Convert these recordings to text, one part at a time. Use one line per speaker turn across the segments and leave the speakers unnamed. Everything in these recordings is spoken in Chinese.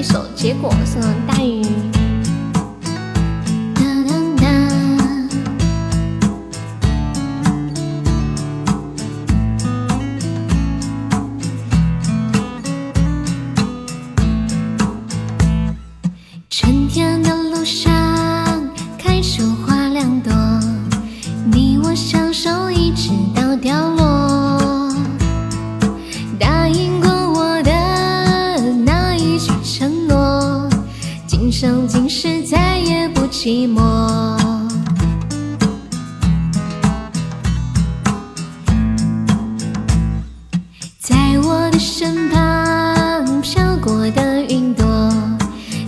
一首《结果》送大雨。寂寞。在我的身旁飘过的云朵，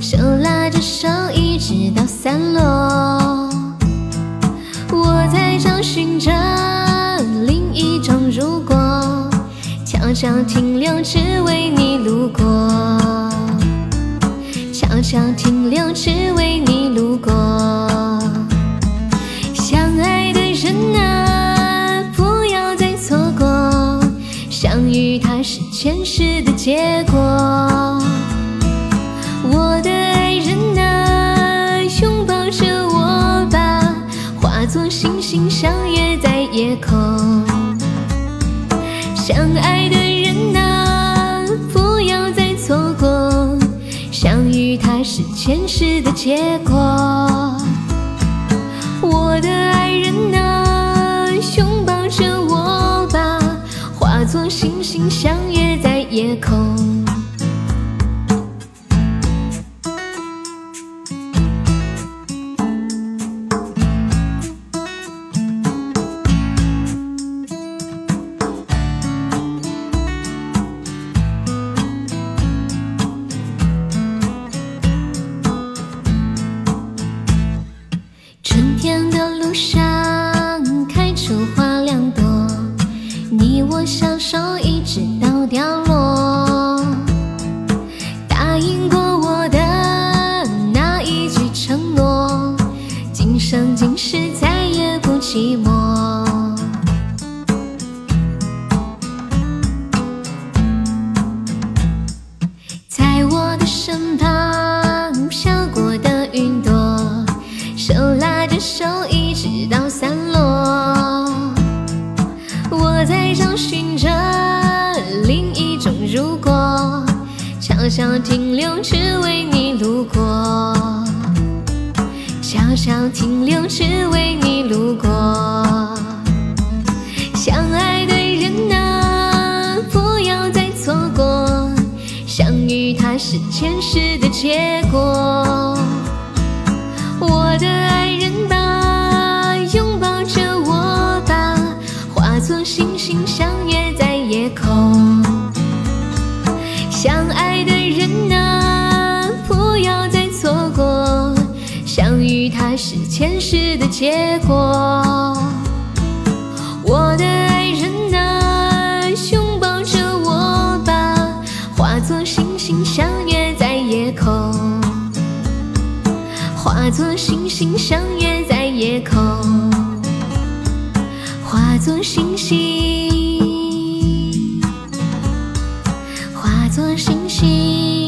手拉着手一直到散落。我在找寻着另一种如果，悄悄停留，只为你路过。悄悄停留，只为你路过。相爱的人啊，不要再错过，相遇它是前世的结果。我的爱人啊，拥抱着我吧，化作星星相约在夜空。相爱的是前世的结果。我的爱人啊，拥抱着我吧，化作星星手一直到凋落。答应过我的那一句承诺，今生今世再也不寂寞。在我的身旁飘过的云朵，手拉着手小小停留，只为你路过。小小停留，只为你路过。相爱的人啊，不要再错过，相遇它是前世的结果。我的爱人吧，拥抱着我吧，化作星星相约在夜空。相爱它是前世的结果。我的爱人啊，拥抱着我吧，化作星星相约在夜空，化作星星相约在夜空，化作星星。化作星星。